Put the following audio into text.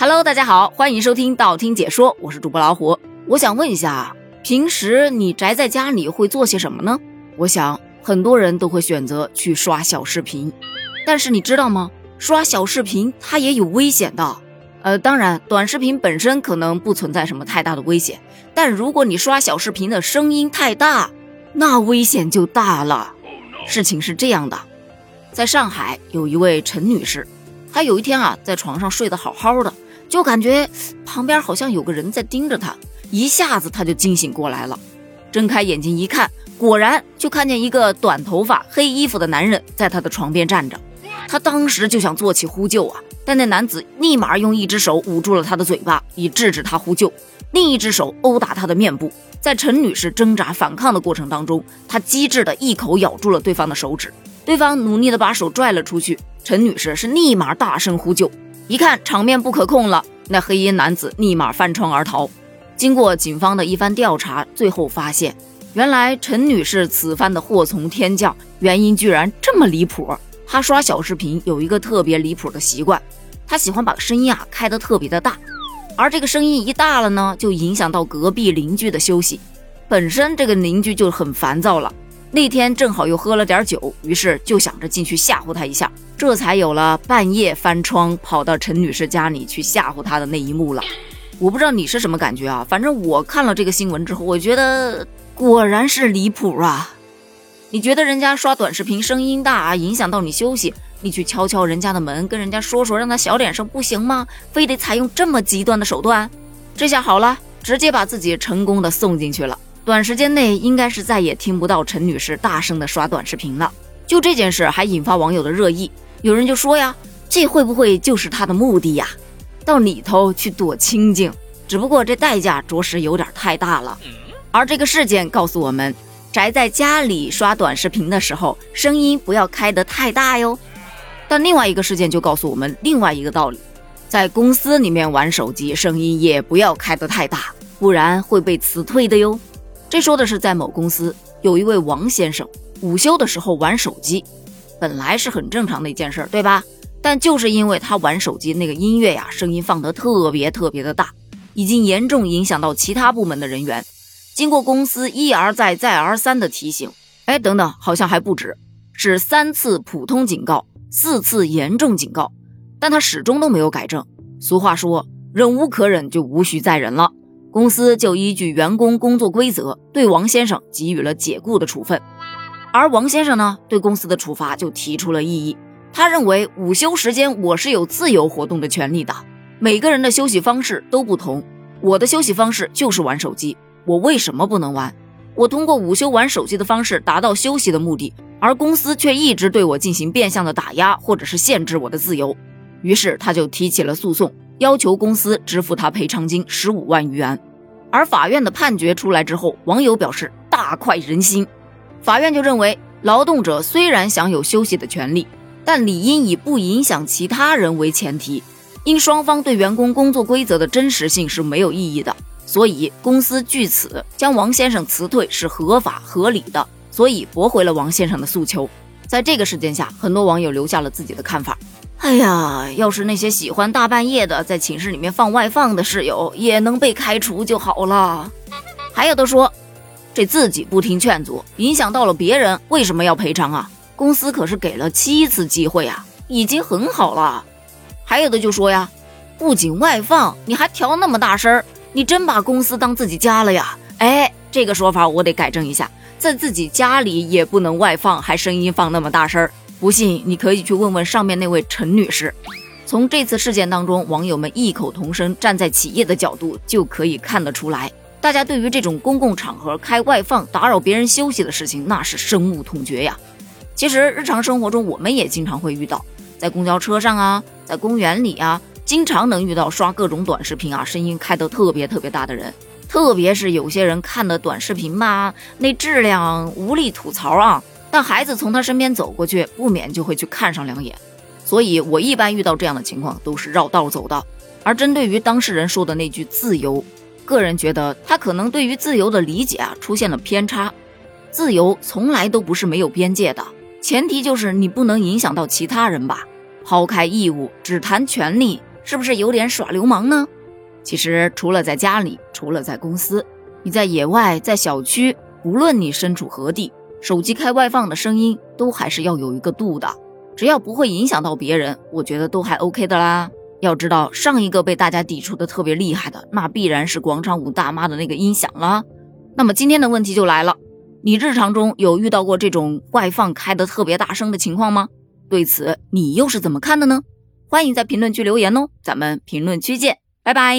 Hello，大家好，欢迎收听道听解说，我是主播老虎。我想问一下，平时你宅在家里会做些什么呢？我想很多人都会选择去刷小视频，但是你知道吗？刷小视频它也有危险的。呃，当然，短视频本身可能不存在什么太大的危险，但如果你刷小视频的声音太大，那危险就大了。事情是这样的，在上海有一位陈女士，她有一天啊，在床上睡得好好的，就感觉旁边好像有个人在盯着她，一下子她就惊醒过来了，睁开眼睛一看，果然就看见一个短头发、黑衣服的男人在她的床边站着。她当时就想做起呼救啊。但那男子立马用一只手捂住了他的嘴巴，以制止他呼救；另一只手殴打他的面部。在陈女士挣扎反抗的过程当中，他机智的一口咬住了对方的手指，对方努力的把手拽了出去。陈女士是立马大声呼救，一看场面不可控了，那黑衣男子立马翻窗而逃。经过警方的一番调查，最后发现，原来陈女士此番的祸从天降，原因居然这么离谱。他刷小视频有一个特别离谱的习惯，他喜欢把声音啊开得特别的大，而这个声音一大了呢，就影响到隔壁邻居的休息，本身这个邻居就很烦躁了。那天正好又喝了点酒，于是就想着进去吓唬他一下，这才有了半夜翻窗跑到陈女士家里去吓唬她的那一幕了。我不知道你是什么感觉啊，反正我看了这个新闻之后，我觉得果然是离谱啊。你觉得人家刷短视频声音大啊，影响到你休息，你去敲敲人家的门，跟人家说说，让他小点声，不行吗？非得采用这么极端的手段？这下好了，直接把自己成功的送进去了。短时间内应该是再也听不到陈女士大声的刷短视频了。就这件事还引发网友的热议，有人就说呀，这会不会就是他的目的呀？到里头去躲清静，只不过这代价着实有点太大了。而这个事件告诉我们。宅在家里刷短视频的时候，声音不要开得太大哟。但另外一个事件就告诉我们另外一个道理：在公司里面玩手机，声音也不要开得太大，不然会被辞退的哟。这说的是在某公司有一位王先生，午休的时候玩手机，本来是很正常的一件事，对吧？但就是因为他玩手机那个音乐呀，声音放得特别特别的大，已经严重影响到其他部门的人员。经过公司一而再、再而三的提醒，哎，等等，好像还不止，是三次普通警告，四次严重警告，但他始终都没有改正。俗话说，忍无可忍就无需再忍了。公司就依据员工工作规则，对王先生给予了解雇的处分。而王先生呢，对公司的处罚就提出了异议。他认为，午休时间我是有自由活动的权利的，每个人的休息方式都不同，我的休息方式就是玩手机。我为什么不能玩？我通过午休玩手机的方式达到休息的目的，而公司却一直对我进行变相的打压或者是限制我的自由。于是他就提起了诉讼，要求公司支付他赔偿金十五万余元。而法院的判决出来之后，网友表示大快人心。法院就认为，劳动者虽然享有休息的权利，但理应以不影响其他人为前提，因双方对员工工作规则的真实性是没有异议的。所以公司据此将王先生辞退是合法合理的，所以驳回了王先生的诉求。在这个事件下，很多网友留下了自己的看法。哎呀，要是那些喜欢大半夜的在寝室里面放外放的室友也能被开除就好了。还有的说，这自己不听劝阻，影响到了别人，为什么要赔偿啊？公司可是给了七次机会啊，已经很好了。还有的就说呀，不仅外放，你还调那么大声儿。你真把公司当自己家了呀？哎，这个说法我得改正一下，在自己家里也不能外放，还声音放那么大声儿。不信你可以去问问上面那位陈女士。从这次事件当中，网友们异口同声，站在企业的角度就可以看得出来，大家对于这种公共场合开外放打扰别人休息的事情，那是深恶痛绝呀。其实日常生活中我们也经常会遇到，在公交车上啊，在公园里啊。经常能遇到刷各种短视频啊，声音开得特别特别大的人，特别是有些人看的短视频嘛，那质量无力吐槽啊。但孩子从他身边走过去，不免就会去看上两眼。所以我一般遇到这样的情况都是绕道走的。而针对于当事人说的那句自由，个人觉得他可能对于自由的理解啊出现了偏差。自由从来都不是没有边界的，前提就是你不能影响到其他人吧。抛开义务，只谈权利。是不是有点耍流氓呢？其实除了在家里，除了在公司，你在野外，在小区，无论你身处何地，手机开外放的声音都还是要有一个度的，只要不会影响到别人，我觉得都还 OK 的啦。要知道，上一个被大家抵触的特别厉害的，那必然是广场舞大妈的那个音响了。那么今天的问题就来了，你日常中有遇到过这种外放开的特别大声的情况吗？对此你又是怎么看的呢？欢迎在评论区留言哦，咱们评论区见，拜拜。